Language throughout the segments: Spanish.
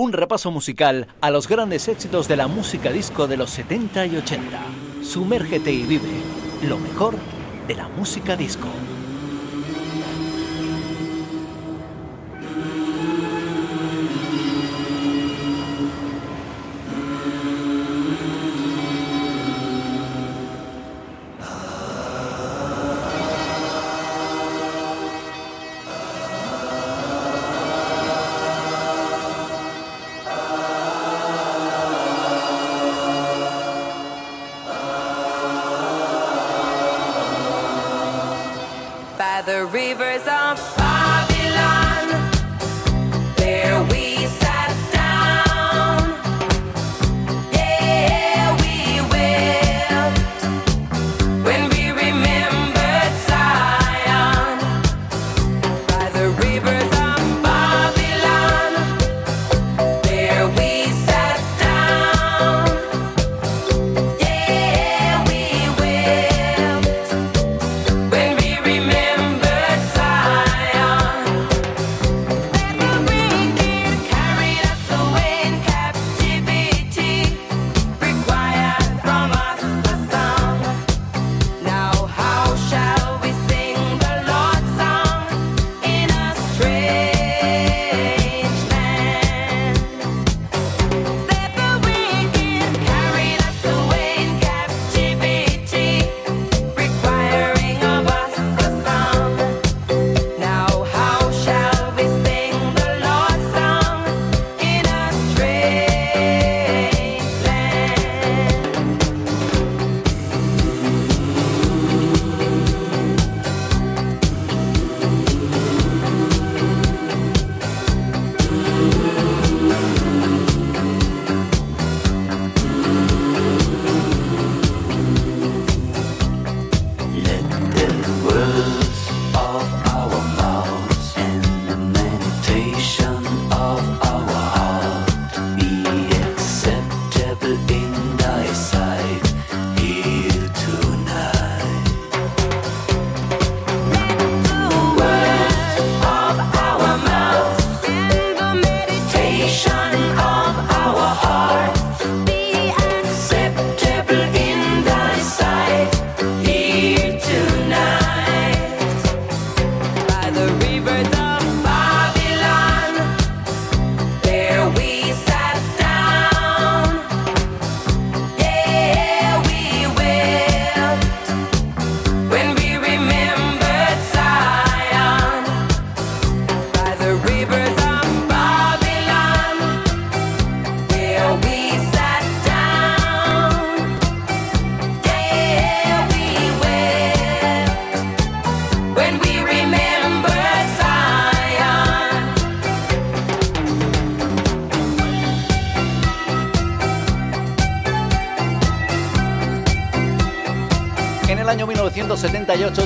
Un repaso musical a los grandes éxitos de la música disco de los 70 y 80. Sumérgete y vive lo mejor de la música disco.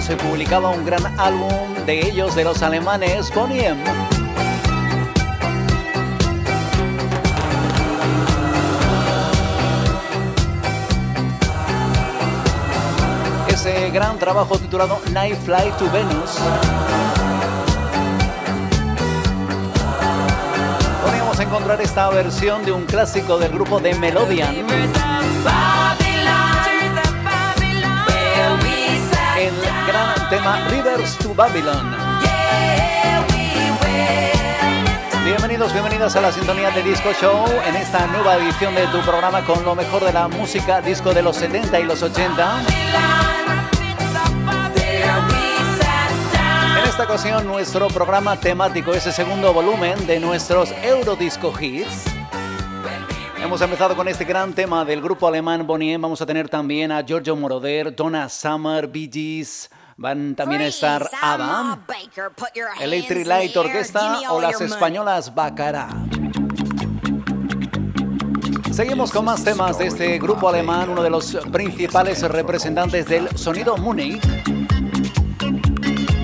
Se publicaba un gran álbum de ellos, de los alemanes, Bonnie Ese gran trabajo titulado Night Flight to Venus. Podríamos encontrar esta versión de un clásico del grupo de Melodian. Tema Rivers to Babylon. Bienvenidos, bienvenidas a la sintonía de Disco Show en esta nueva edición de tu programa con lo mejor de la música disco de los 70 y los 80. En esta ocasión nuestro programa temático, ese segundo volumen de nuestros Eurodisco Hits. Hemos empezado con este gran tema del grupo alemán Bonnie. Vamos a tener también a Giorgio Moroder, Donna Summer, Bee Gees, Van también a estar Adam, Electric Light Orquesta o las españolas Bacara. Seguimos con más temas de este grupo alemán, uno de los principales representantes del sonido Munich.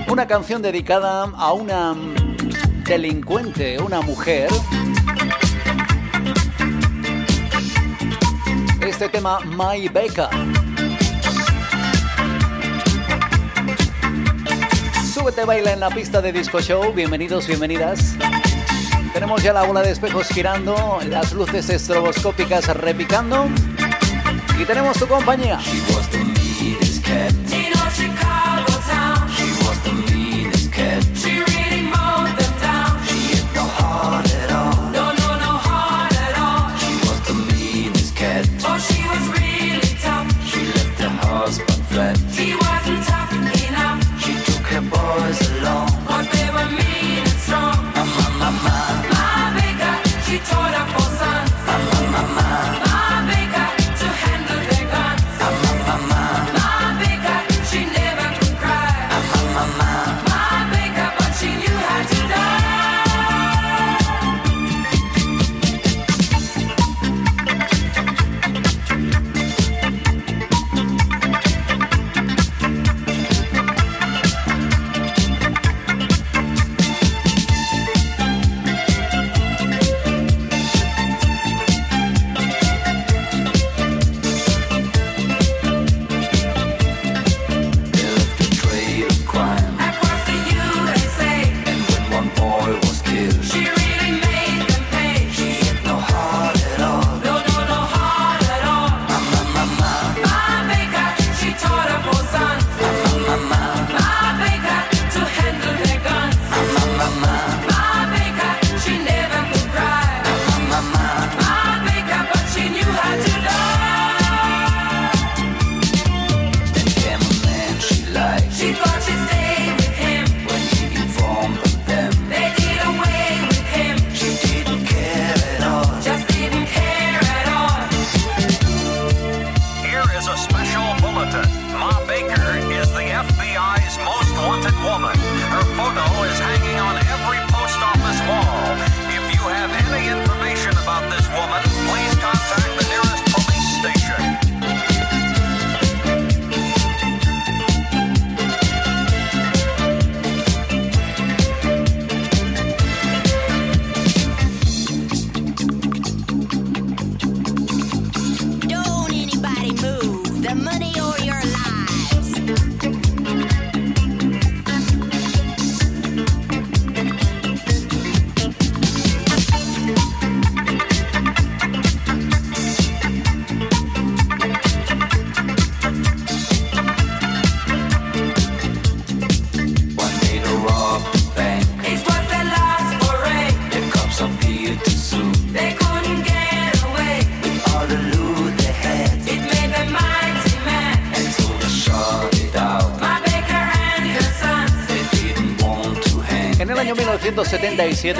Una canción dedicada a una delincuente, una mujer. Este tema My Becca. Súbete, baila en la pista de Disco Show. Bienvenidos, bienvenidas. Tenemos ya la bola de espejos girando, las luces estroboscópicas repicando y tenemos tu compañía.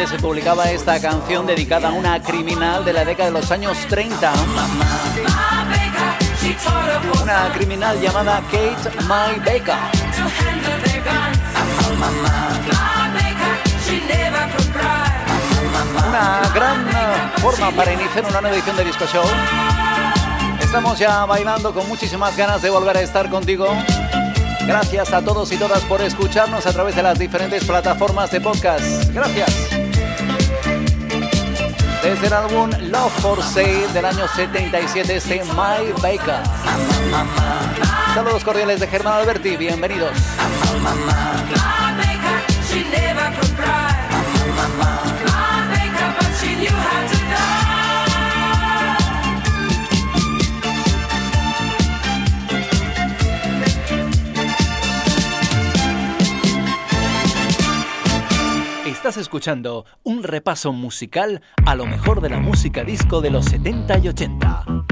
Se publicaba esta canción dedicada a una criminal de la década de los años 30. Una criminal llamada Kate My Baker. Una gran forma para iniciar una nueva edición de Disco Show. Estamos ya bailando con muchísimas ganas de volver a estar contigo. Gracias a todos y todas por escucharnos a través de las diferentes plataformas de podcast. Gracias. Desde el álbum Love for Sale del año 77, este My Baker. Saludos cordiales de Germán Alberti, bienvenidos. Estás escuchando un repaso musical a lo mejor de la música disco de los 70 y 80.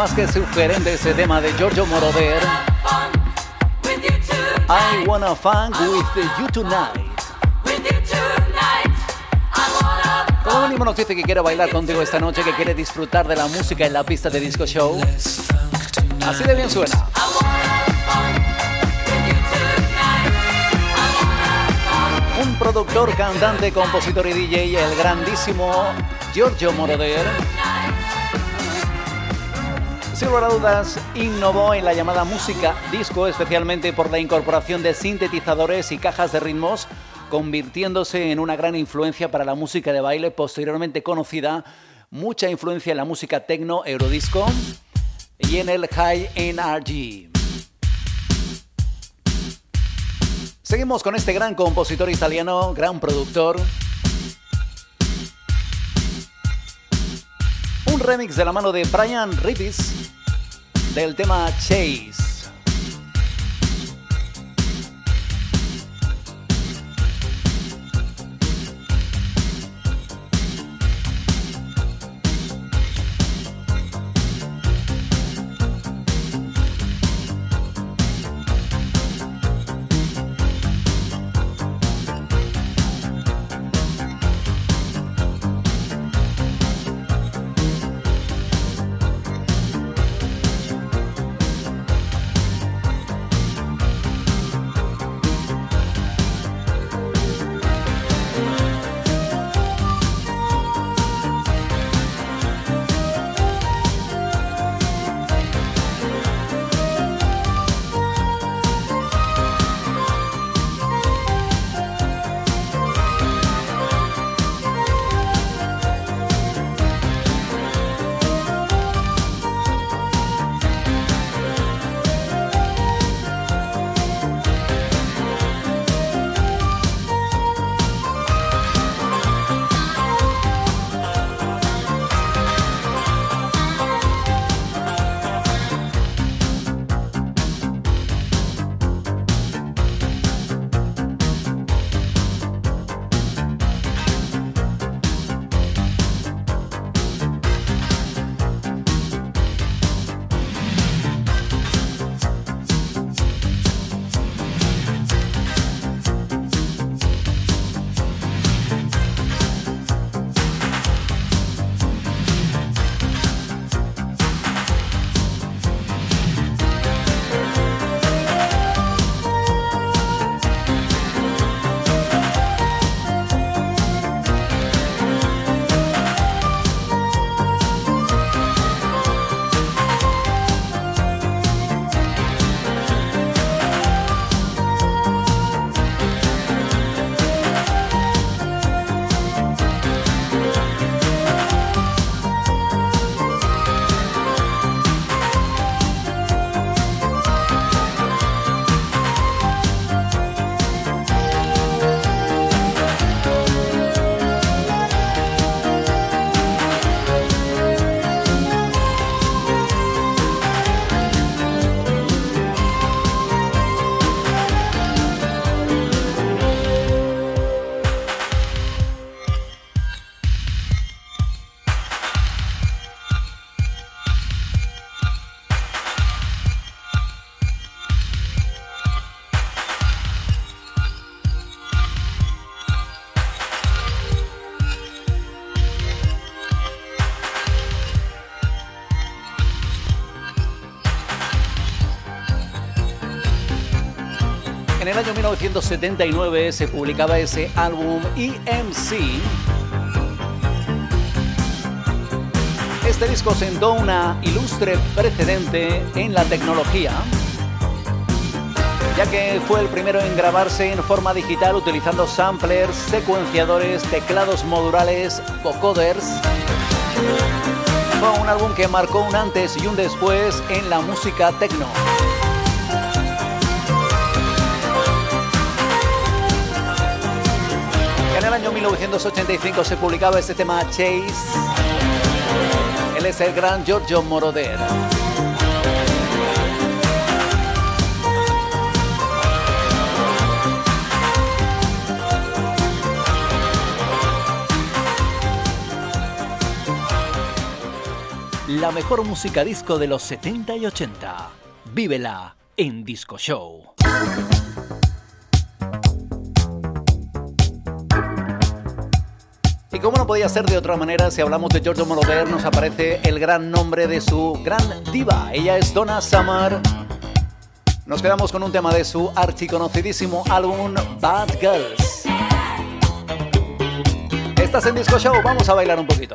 Más que sugerente ese tema de Giorgio Moroder. I wanna funk with you tonight. Como mínimo nos dice que quiere bailar contigo esta noche, que quiere disfrutar de la música en la pista de disco show. Así de bien suena. Un productor, cantante, compositor y DJ, el grandísimo Giorgio Moroder. Sin a dudas, innovó en la llamada música disco, especialmente por la incorporación de sintetizadores y cajas de ritmos, convirtiéndose en una gran influencia para la música de baile, posteriormente conocida, mucha influencia en la música techno, eurodisco y en el high NRG. Seguimos con este gran compositor italiano, gran productor. Remix de la mano de Brian Rippis del tema Chase. 1979 se publicaba ese álbum EMC. Este disco sentó una ilustre precedente en la tecnología, ya que fue el primero en grabarse en forma digital utilizando samplers, secuenciadores, teclados modulares, vocoders. Fue un álbum que marcó un antes y un después en la música techno. 1985 se publicaba este tema Chase. Él es el gran Giorgio Moroder. la mejor música disco de los 70 y 80. Vívela en Disco Show. Y como no podía ser de otra manera, si hablamos de Giorgio Moroder, nos aparece el gran nombre de su gran diva. Ella es Donna Summer. Nos quedamos con un tema de su archiconocidísimo álbum Bad Girls. Estás en Disco Show, vamos a bailar un poquito.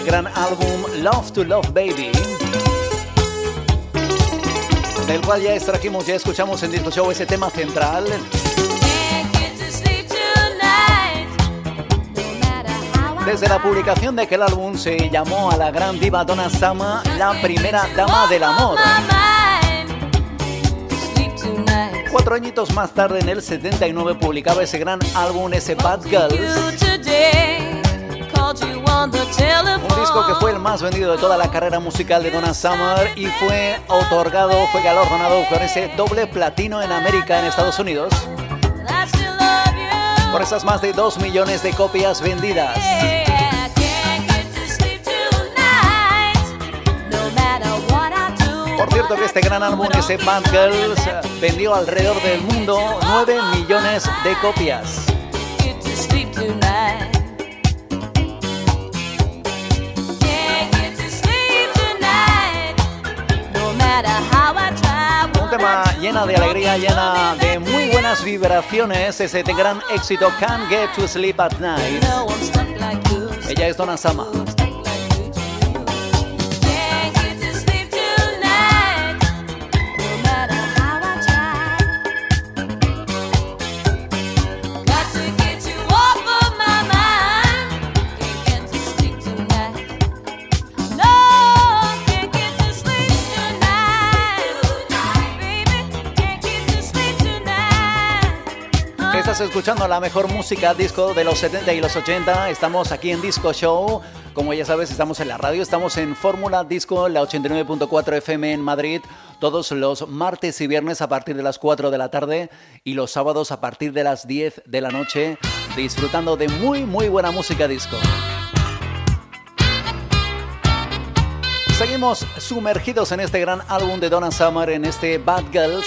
Gran álbum Love to Love Baby, del cual ya extrajimos, ya escuchamos en Disco Show ese tema central. Desde la publicación de aquel álbum se llamó a la gran diva Donna Sama la primera dama del amor. Cuatro añitos más tarde, en el 79, publicaba ese gran álbum, ese Bad Girls. Un disco que fue el más vendido de toda la carrera musical de Donna Summer y fue otorgado, fue galardonado con ese doble platino en América, en Estados Unidos. Por esas más de 2 millones de copias vendidas. Por cierto que este gran álbum, ese Bad Girls, vendió alrededor del mundo 9 millones de copias. Un tema llena de alegría, llena de muy buenas vibraciones. Ese gran éxito Can't Get to Sleep at Night. Ella es Donna Sama. escuchando la mejor música disco de los 70 y los 80. Estamos aquí en Disco Show. Como ya sabes, estamos en la radio, estamos en Fórmula Disco, la 89.4 FM en Madrid, todos los martes y viernes a partir de las 4 de la tarde y los sábados a partir de las 10 de la noche, disfrutando de muy, muy buena música disco. Seguimos sumergidos en este gran álbum de Donna Summer, en este Bad Girls.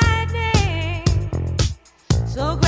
So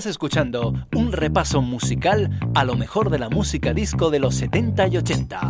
Estás escuchando un repaso musical a lo mejor de la música disco de los 70 y 80.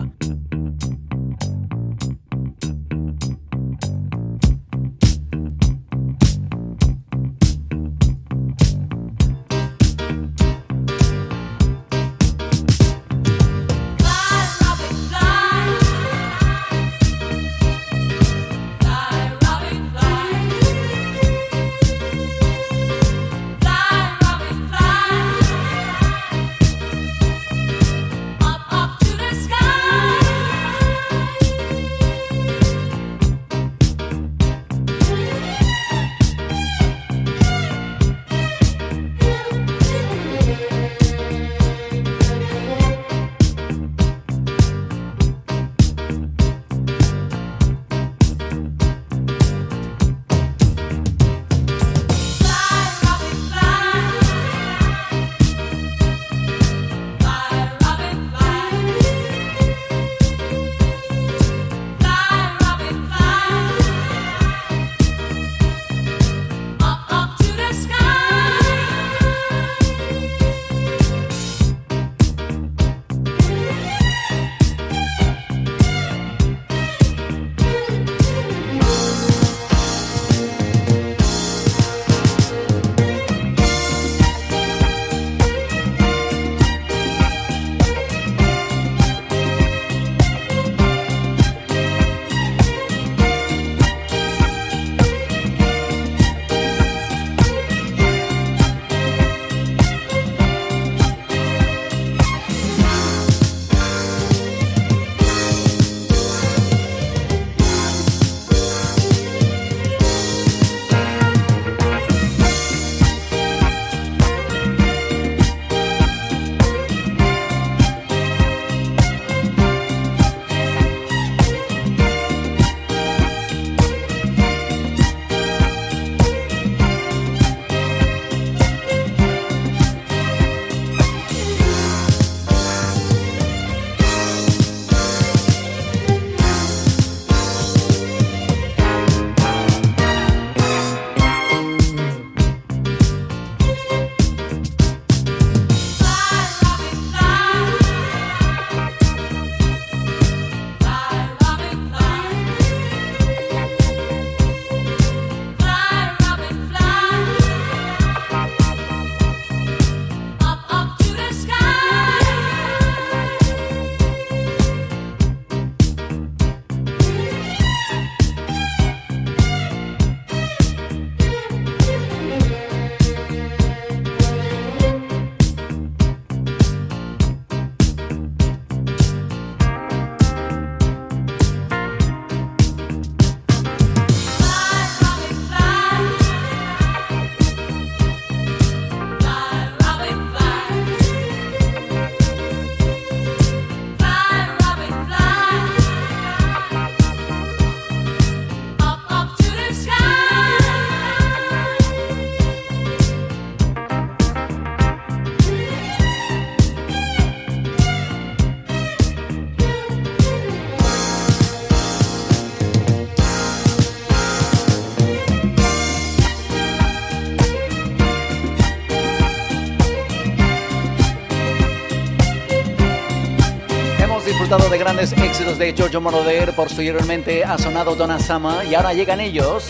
De grandes éxitos de Giorgio Moroder, posteriormente ha sonado Donna Sama y ahora llegan ellos.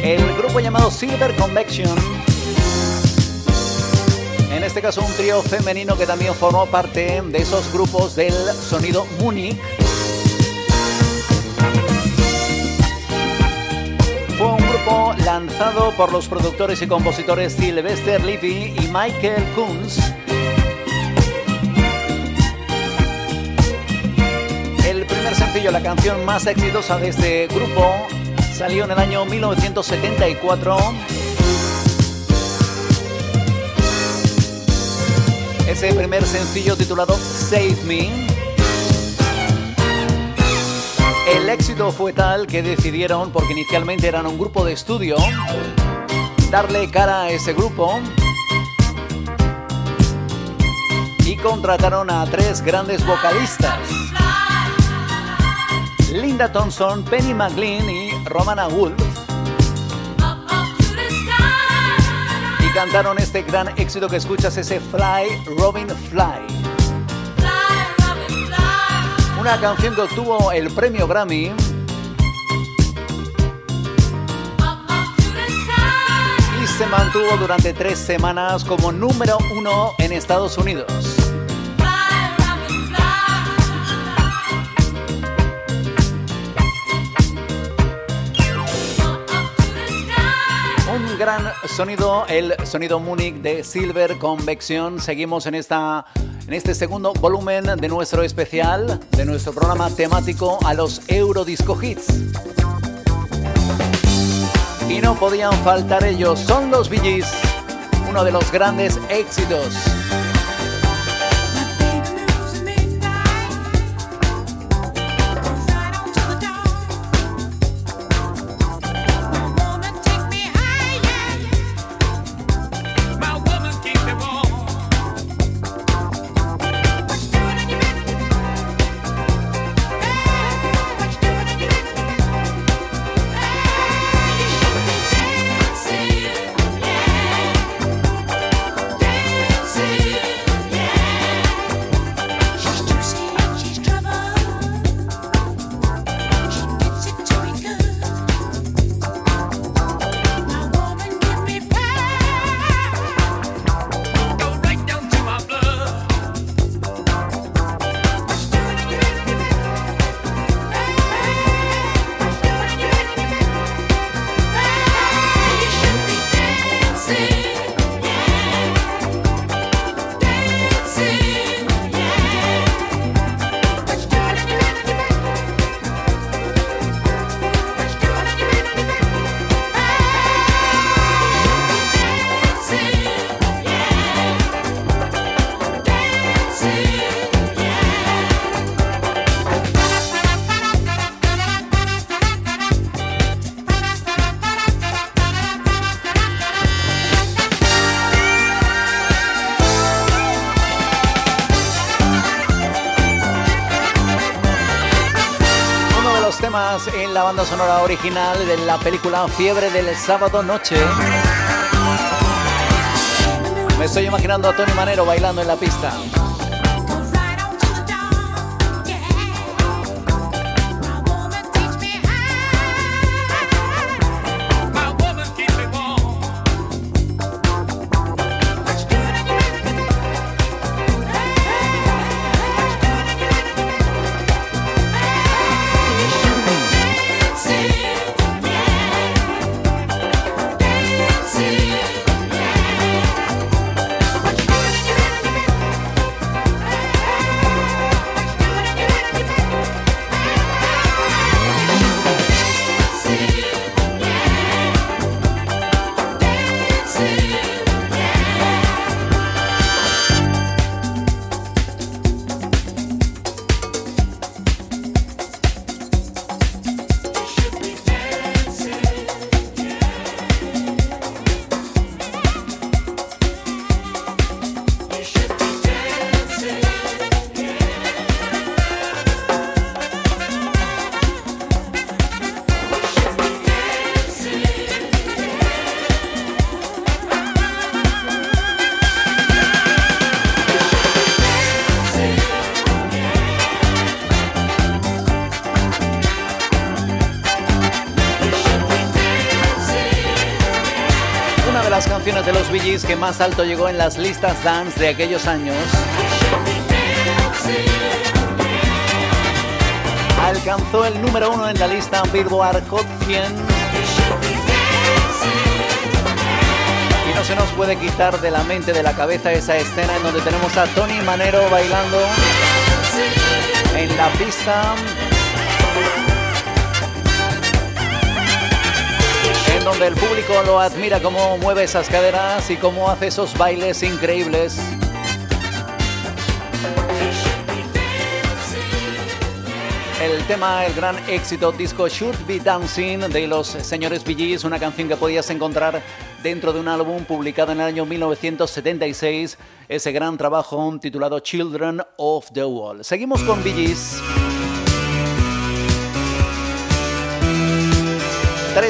El grupo llamado Silver Convection. En este caso un trío femenino que también formó parte de esos grupos del sonido Munich. Fue un grupo lanzado por los productores y compositores Sylvester Levy y Michael Kunz sencillo, la canción más exitosa de este grupo, salió en el año 1974. Ese primer sencillo titulado Save Me. El éxito fue tal que decidieron, porque inicialmente eran un grupo de estudio, darle cara a ese grupo y contrataron a tres grandes vocalistas. Linda Thompson, Penny McLean y Romana Wolf. Y cantaron este gran éxito que escuchas, ese Fly, Robin Fly. Una canción que obtuvo el premio Grammy. Y se mantuvo durante tres semanas como número uno en Estados Unidos. Gran sonido, el sonido Munich de Silver Convection. Seguimos en, esta, en este segundo volumen de nuestro especial, de nuestro programa temático a los Eurodisco Hits. Y no podían faltar ellos, son los VGs, uno de los grandes éxitos sonora original de la película Fiebre del sábado noche. Me estoy imaginando a Tony Manero bailando en la pista. Más alto llegó en las listas dance de aquellos años. Alcanzó el número uno en la lista Billboard Hot 100. Y no se nos puede quitar de la mente, de la cabeza esa escena en donde tenemos a Tony Manero bailando en la pista donde el público lo admira cómo mueve esas caderas y cómo hace esos bailes increíbles. El tema, el gran éxito disco Should Be Dancing de los señores Bee una canción que podías encontrar dentro de un álbum publicado en el año 1976, ese gran trabajo titulado Children of the Wall. Seguimos con Bee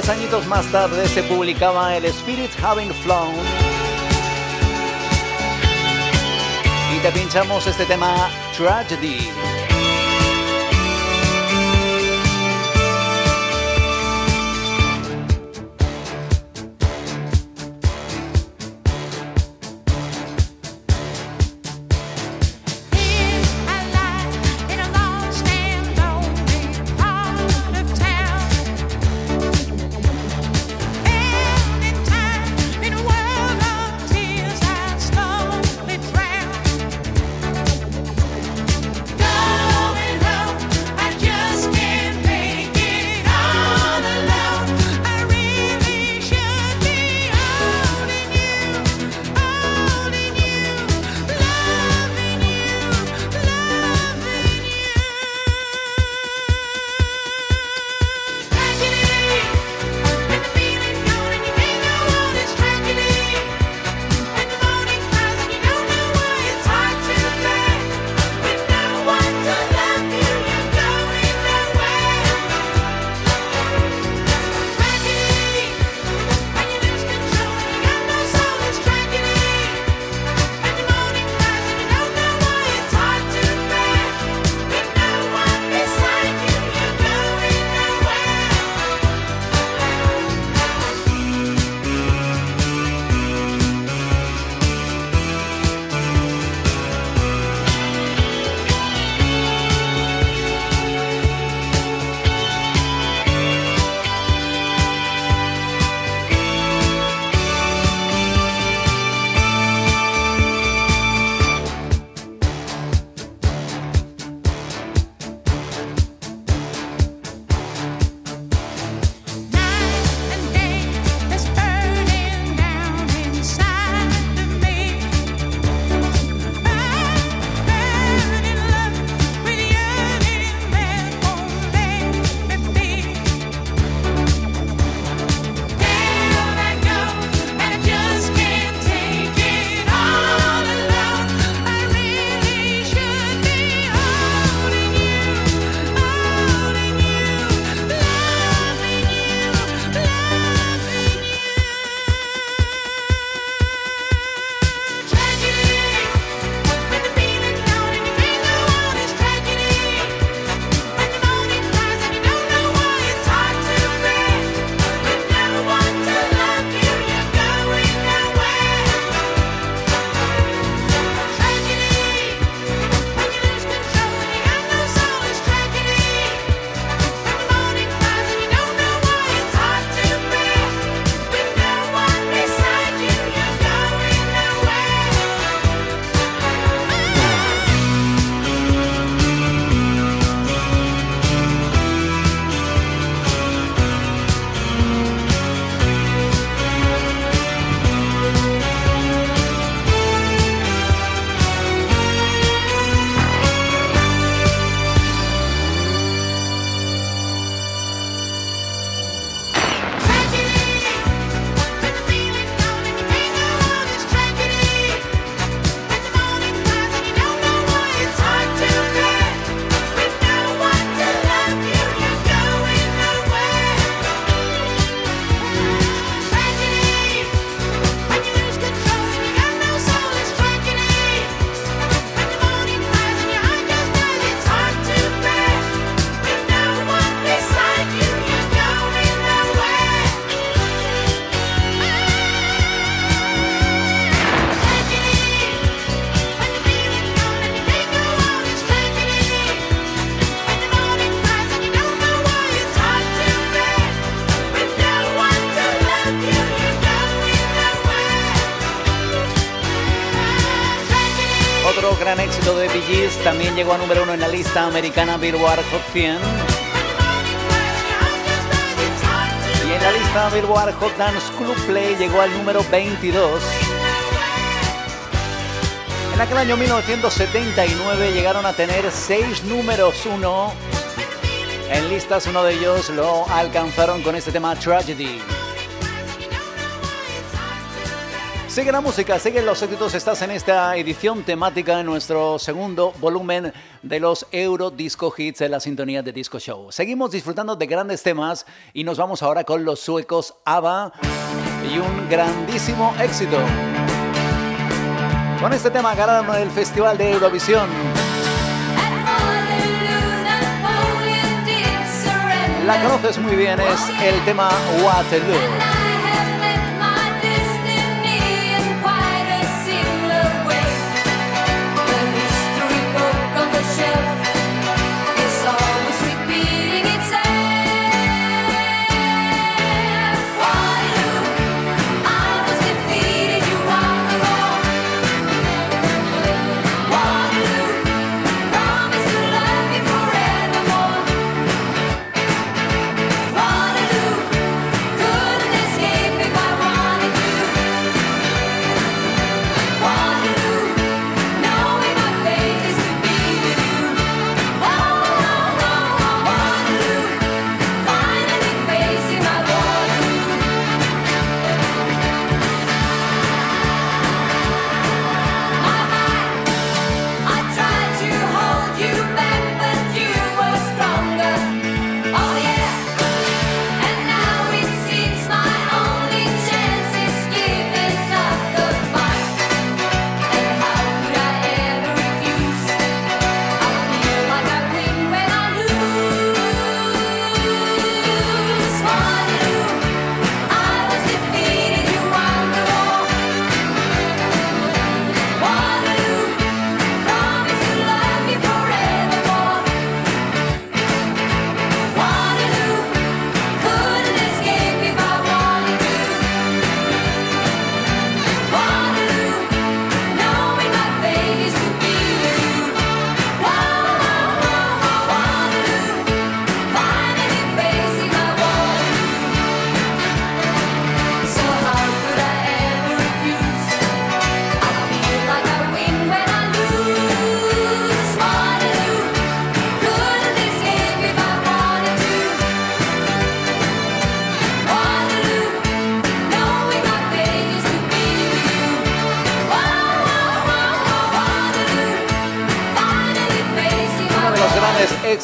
Tres añitos más tarde se publicaba El Spirit Having Flown. Y te pinchamos este tema Tragedy. También llegó a número uno en la lista americana Billboard Hot 100. Y en la lista Billboard Hot Dance Club Play llegó al número 22. En aquel año 1979 llegaron a tener seis números uno en listas. Uno de ellos lo alcanzaron con este tema Tragedy. Sigue la música, siguen los éxitos. Estás en esta edición temática en nuestro segundo volumen de los Euro Disco Hits en la sintonía de Disco Show. Seguimos disfrutando de grandes temas y nos vamos ahora con los suecos ABBA y un grandísimo éxito. Con este tema ganaron el Festival de Eurovisión. La conoces muy bien, es el tema Waterloo.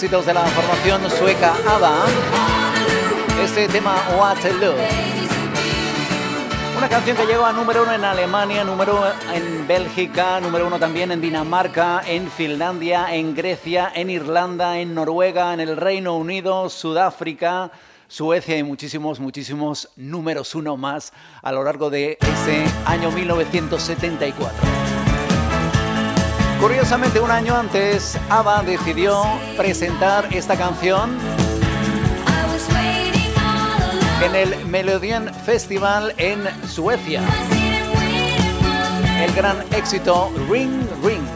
De la formación sueca ABBA, este tema Waterloo. Una canción que llegó a número uno en Alemania, número uno en Bélgica, número uno también en Dinamarca, en Finlandia, en Grecia, en Irlanda, en Noruega, en el Reino Unido, Sudáfrica, Suecia y muchísimos, muchísimos números uno más a lo largo de ese año 1974. Curiosamente, un año antes, ABBA decidió presentar esta canción en el Melodian Festival en Suecia. El gran éxito Ring Ring.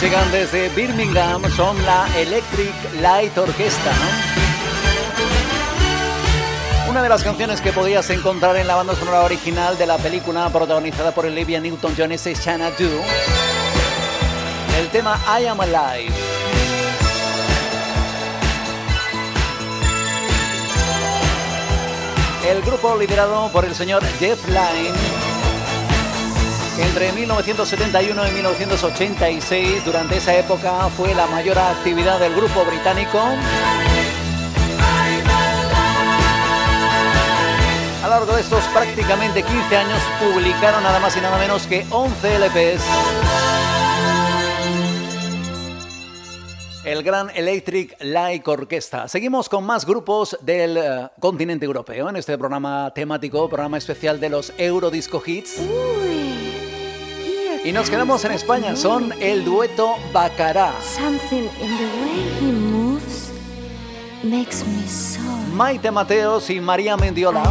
Llegan desde Birmingham, son la Electric Light Orchestra. Una de las canciones que podías encontrar en la banda sonora original de la película protagonizada por Olivia Newton-John es Shanna Do. El tema I Am Alive. El grupo liderado por el señor Jeff Lynne entre 1971 y 1986, durante esa época, fue la mayor actividad del grupo británico. A lo largo de estos prácticamente 15 años publicaron nada más y nada menos que 11 LPs. El gran Electric Light Orchestra. Seguimos con más grupos del eh, continente europeo en este programa temático, programa especial de los Eurodisco Hits. Y nos quedamos en España, son el dueto Bacará. Maite Mateos y María Mendiola.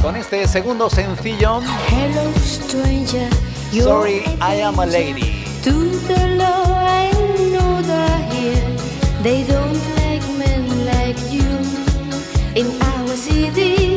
Con este segundo sencillo. Hello, stranger, Sorry, I am a lady. To the law, I know that here they don't like men like you in our city.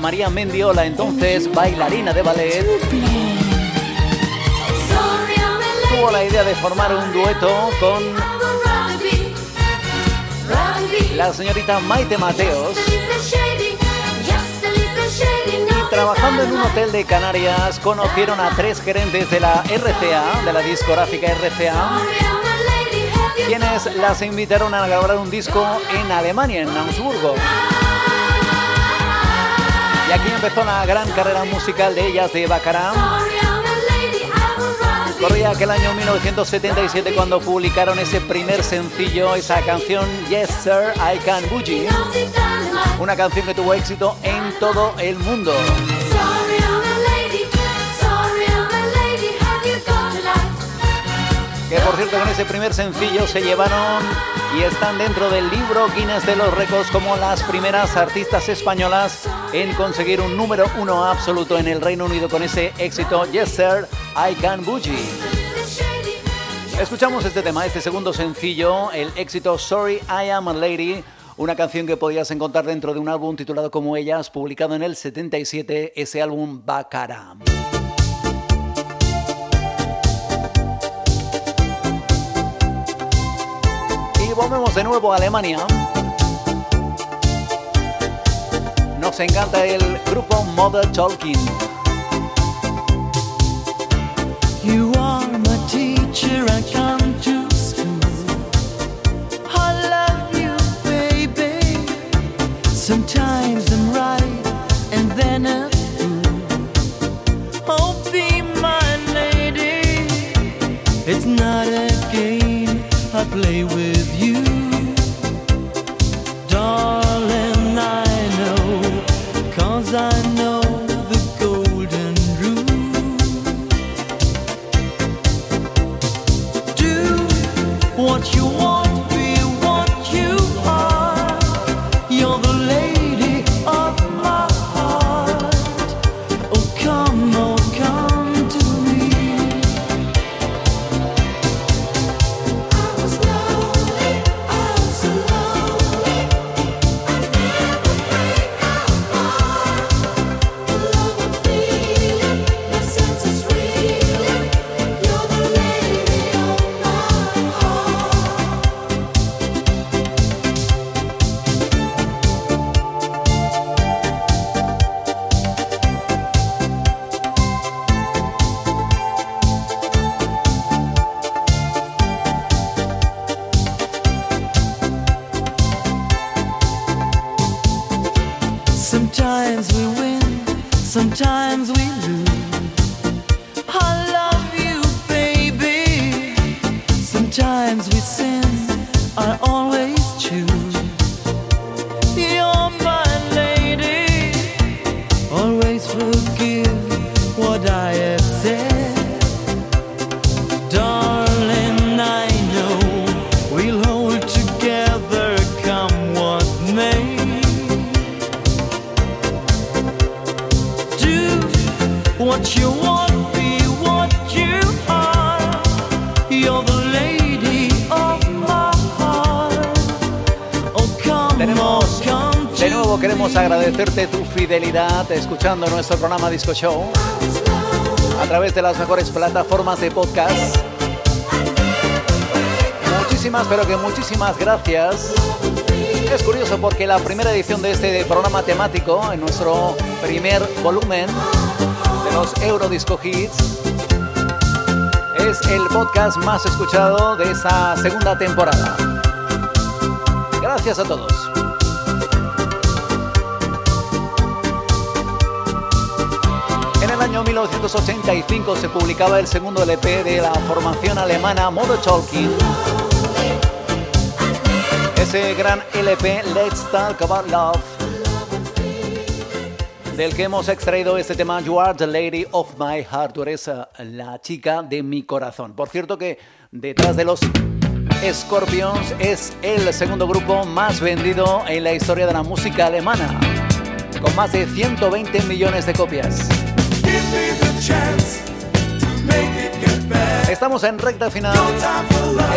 María Mendiola, entonces bailarina de ballet, tuvo la idea de formar un dueto con la señorita Maite Mateos. Y trabajando en un hotel de Canarias conocieron a tres gerentes de la RCA, de la discográfica RCA, quienes las invitaron a grabar un disco en Alemania, en Augsburgo. Y aquí empezó la gran carrera musical de ellas de Bacará. Corría aquel año 1977 cuando publicaron ese primer sencillo, esa canción Yes Sir, I Can Bougie. Una canción que tuvo éxito en todo el mundo. Que por cierto con ese primer sencillo se llevaron y están dentro del libro Guinness de los Récords como las primeras artistas españolas en conseguir un número uno absoluto en el Reino Unido con ese éxito Yes Sir, I Can Bougie. Escuchamos este tema, este segundo sencillo, el éxito Sorry I Am a Lady, una canción que podías encontrar dentro de un álbum titulado como ellas, publicado en el 77, ese álbum Bacara. Volvemos de nuevo a Alemania. Nos encanta el grupo Mother Talking. You are my teacher, I come to school. I love you, baby. Sometimes I'm right and then a fool. Oh, be my lady. It's not a game I play with. Escuchando nuestro programa Disco Show a través de las mejores plataformas de podcast. Muchísimas, pero que muchísimas gracias. Es curioso porque la primera edición de este programa temático, en nuestro primer volumen de los Eurodisco Hits, es el podcast más escuchado de esta segunda temporada. Gracias a todos. 1985 se publicaba el segundo LP de la formación alemana Mother Talking. Ese gran LP Let's Talk About Love, del que hemos extraído este tema You Are the Lady of My Heart, tú eh, la chica de mi corazón. Por cierto que detrás de los Scorpions es el segundo grupo más vendido en la historia de la música alemana, con más de 120 millones de copias. Estamos en recta final.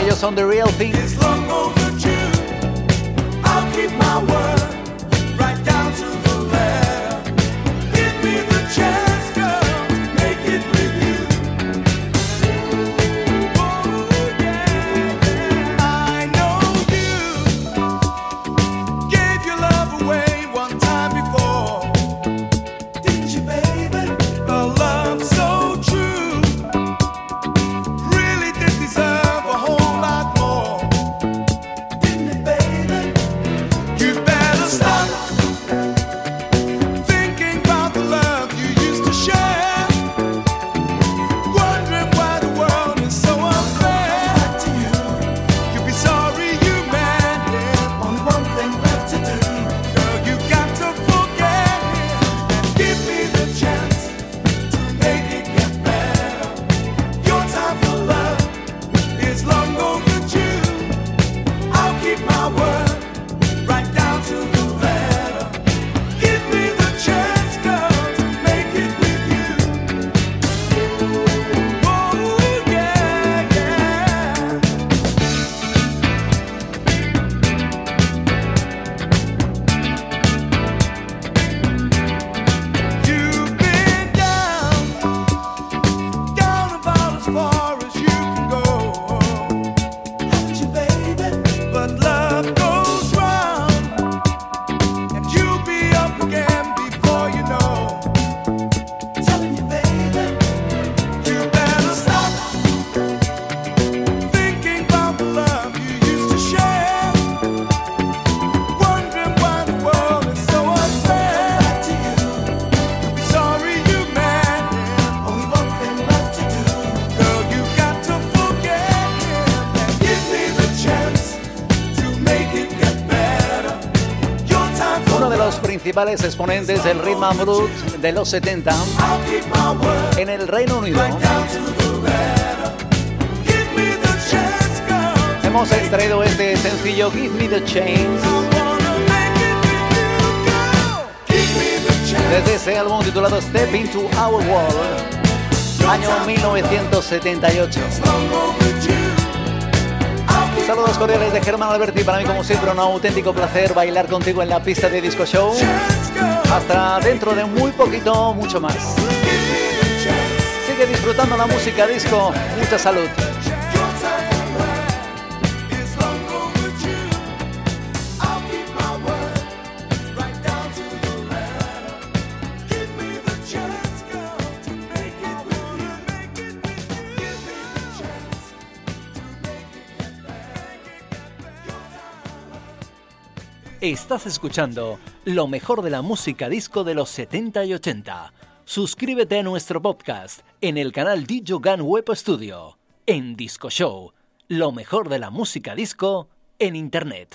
Ellos son The Real Thing. Exponentes del rhythm and blues de los 70 en el Reino Unido. Hemos extraído este sencillo Give Me the Chance desde ese álbum titulado Step Into Our World, año 1978. Saludos cordiales de Germán Alberti. Para mí, como siempre, un auténtico placer bailar contigo en la pista de Disco Show. Hasta dentro de muy poquito, mucho más. Sigue disfrutando la música disco. Mucha salud. Estás escuchando lo mejor de la música disco de los 70 y 80. Suscríbete a nuestro podcast en el canal Dijogan Web Studio, en Disco Show, lo mejor de la música disco en Internet.